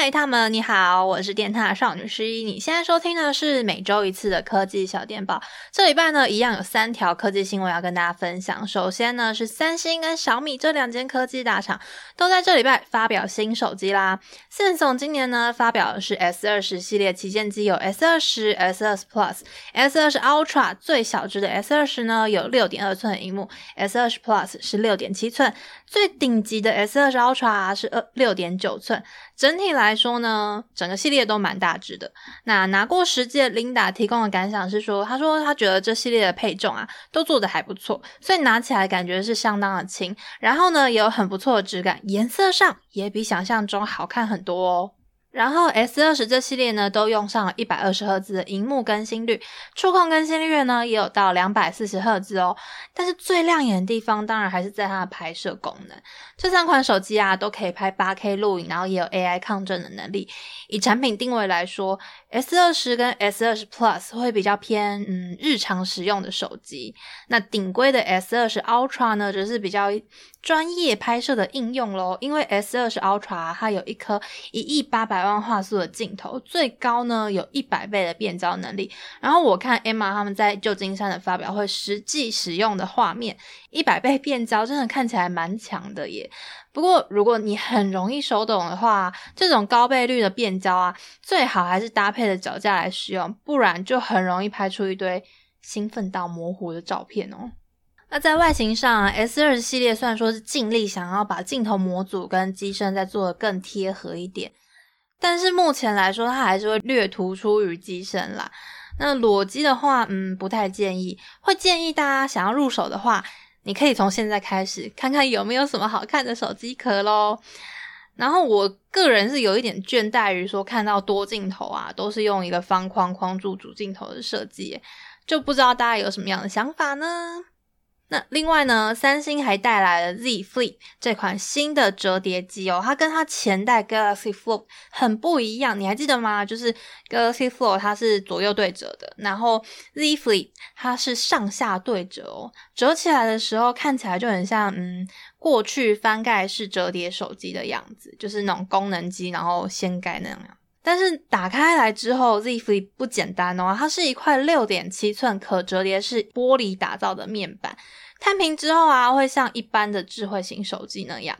嗨，他们你好，我是电塔少女十一。你现在收听的是每周一次的科技小电报。这礼拜呢，一样有三条科技新闻要跟大家分享。首先呢，是三星跟小米这两间科技大厂都在这礼拜发表新手机啦。线总今年呢，发表的是 S 二十系列旗舰机，有 S 二十、S 二十 Plus、S 二十 Ultra。最小只的 S 二十呢，有六点二寸的荧幕，S 二十 Plus 是六点七寸，最顶级的 S 二十 Ultra 是二六点九寸。整体来说呢，整个系列都蛮大只的。那拿过实际的 Linda 提供的感想是说，他说他觉得这系列的配重啊，都做得还不错，所以拿起来感觉是相当的轻。然后呢，也有很不错的质感，颜色上也比想象中好看很多哦。然后 S 二十这系列呢，都用上了一百二十赫兹的荧幕更新率，触控更新率呢也有到两百四十赫兹哦。但是最亮眼的地方，当然还是在它的拍摄功能。这三款手机啊，都可以拍 8K 录影，然后也有 AI 抗震的能力。以产品定位来说，S 二十跟 S 二十 Plus 会比较偏嗯日常使用的手机。那顶规的 S 二十 Ultra 呢，则是比较专业拍摄的应用咯。因为 S 二十 Ultra 它有一颗一亿八百万光画素的镜头，最高呢有一百倍的变焦能力。然后我看 Emma 他们在旧金山的发表会实际使用的画面，一百倍变焦真的看起来蛮强的耶。不过，如果你很容易手抖的话，这种高倍率的变焦啊，最好还是搭配着脚架来使用，不然就很容易拍出一堆兴奋到模糊的照片哦。那在外形上啊，S20 系列虽然说是尽力想要把镜头模组跟机身再做的更贴合一点，但是目前来说，它还是会略突出于机身啦。那裸机的话，嗯，不太建议，会建议大家想要入手的话。你可以从现在开始看看有没有什么好看的手机壳喽。然后我个人是有一点倦怠于说看到多镜头啊，都是用一个方框框住主镜头的设计，就不知道大家有什么样的想法呢？那另外呢，三星还带来了 Z Flip 这款新的折叠机哦，它跟它前代 Galaxy Fold 很不一样，你还记得吗？就是 Galaxy Fold 它是左右对折的，然后 Z Flip 它是上下对折哦，折起来的时候看起来就很像嗯过去翻盖式折叠手机的样子，就是那种功能机，然后掀盖那样。但是打开来之后，Z Flip 不简单哦，它是一块六点七寸可折叠式玻璃打造的面板，摊平之后啊，会像一般的智慧型手机那样，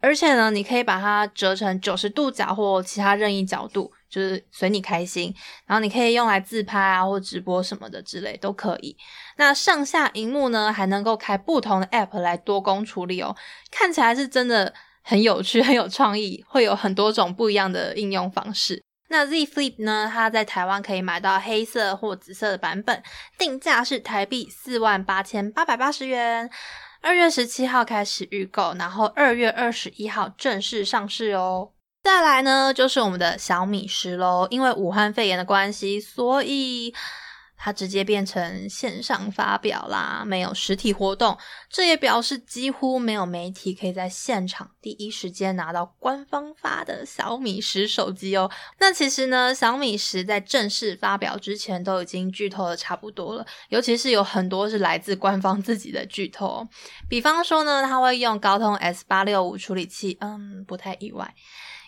而且呢，你可以把它折成九十度角或其他任意角度，就是随你开心。然后你可以用来自拍啊，或直播什么的之类都可以。那上下荧幕呢，还能够开不同的 App 来多工处理哦，看起来是真的很有趣，很有创意，会有很多种不一样的应用方式。那 Z Flip 呢？它在台湾可以买到黑色或紫色的版本，定价是台币四万八千八百八十元。二月十七号开始预购，然后二月二十一号正式上市哦。再来呢，就是我们的小米十喽，因为武汉肺炎的关系，所以。它直接变成线上发表啦，没有实体活动，这也表示几乎没有媒体可以在现场第一时间拿到官方发的小米十手机哦。那其实呢，小米十在正式发表之前都已经剧透的差不多了，尤其是有很多是来自官方自己的剧透，比方说呢，它会用高通 S 八六五处理器，嗯，不太意外。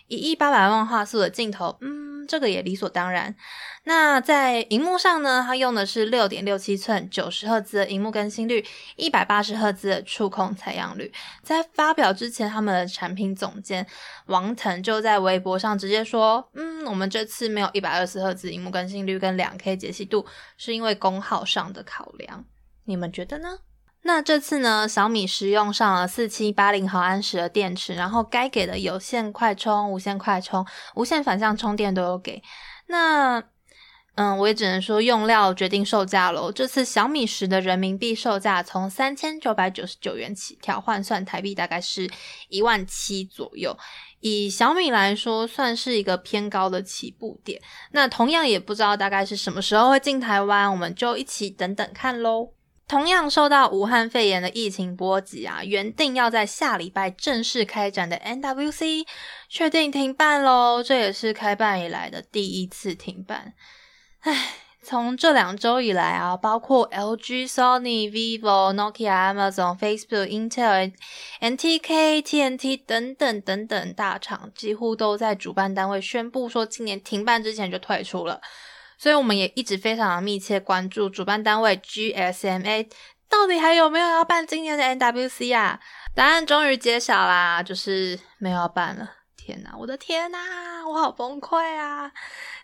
一亿八百万画素的镜头，嗯，这个也理所当然。那在荧幕上呢，它用的是六点六七寸九十赫兹的荧幕更新率，一百八十赫兹的触控采样率。在发表之前，他们的产品总监王腾就在微博上直接说：“嗯，我们这次没有一百二十赫兹荧幕更新率跟两 K 解析度，是因为功耗上的考量。你们觉得呢？”那这次呢，小米十用上了四七八零毫安时的电池，然后该给的有线快充、无线快充、无线反向充电都有给。那，嗯，我也只能说用料决定售价喽。这次小米十的人民币售价从三千九百九十九元起跳，换算台币大概是一万七左右。以小米来说，算是一个偏高的起步点。那同样也不知道大概是什么时候会进台湾，我们就一起等等看喽。同样受到武汉肺炎的疫情波及啊，原定要在下礼拜正式开展的 NWC 确定停办喽，这也是开办以来的第一次停办。唉，从这两周以来啊，包括 LG、Sony、Vivo、Nokia、Amazon、Facebook、Intel、NTK、TNT 等等等等大厂，几乎都在主办单位宣布说今年停办之前就退出了。所以我们也一直非常的密切关注主办单位 GSMA 到底还有没有要办今年的 NWC 啊？答案终于揭晓啦，就是没有要办了。天哪，我的天哪，我好崩溃啊！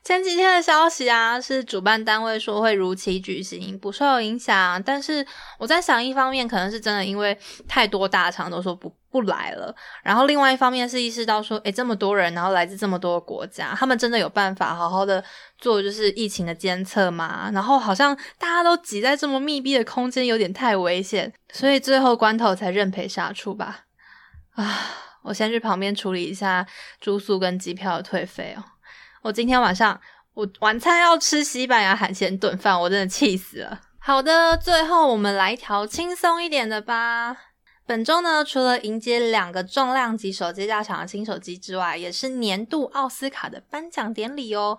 前几天的消息啊，是主办单位说会如期举行，不受影响。但是我在想，一方面可能是真的，因为太多大厂都说不不来了。然后另外一方面是意识到说，诶，这么多人，然后来自这么多国家，他们真的有办法好好的做就是疫情的监测吗？然后好像大家都挤在这么密闭的空间，有点太危险，所以最后关头才认赔杀出吧。啊，我先去旁边处理一下住宿跟机票的退费哦。我今天晚上我晚餐要吃西班牙海鲜炖饭，我真的气死了。好的，最后我们来一条轻松一点的吧。本周呢，除了迎接两个重量级手机大厂的新手机之外，也是年度奥斯卡的颁奖典礼哦。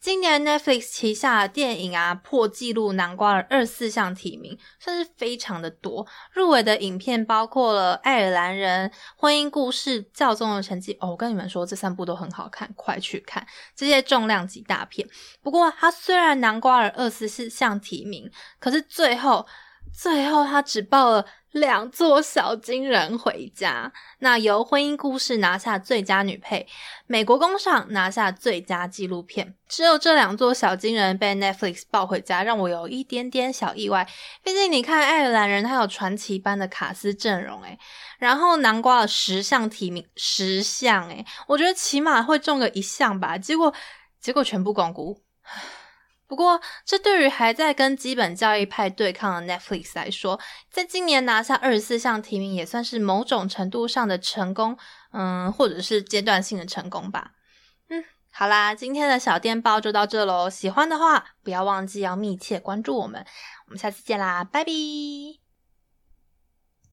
今年 Netflix 旗下的电影啊，破纪录南瓜了二四项提名，算是非常的多。入围的影片包括了《爱尔兰人》、《婚姻故事》、《教宗的成绩》哦，我跟你们说，这三部都很好看，快去看这些重量级大片。不过，它虽然南瓜了二十四项提名，可是最后，最后它只报了。两座小金人回家，那由婚姻故事拿下最佳女配，美国工厂拿下最佳纪录片，只有这两座小金人被 Netflix 抱回家，让我有一点点小意外。毕竟你看爱尔兰人，他有传奇般的卡斯阵容，诶然后南瓜了十项提名，十项，诶我觉得起码会中个一项吧，结果结果全部摃龟。不过，这对于还在跟基本教育派对抗的 Netflix 来说，在今年拿下二十四项提名，也算是某种程度上的成功，嗯，或者是阶段性的成功吧。嗯，好啦，今天的小电报就到这喽。喜欢的话，不要忘记要密切关注我们。我们下次见啦，拜拜。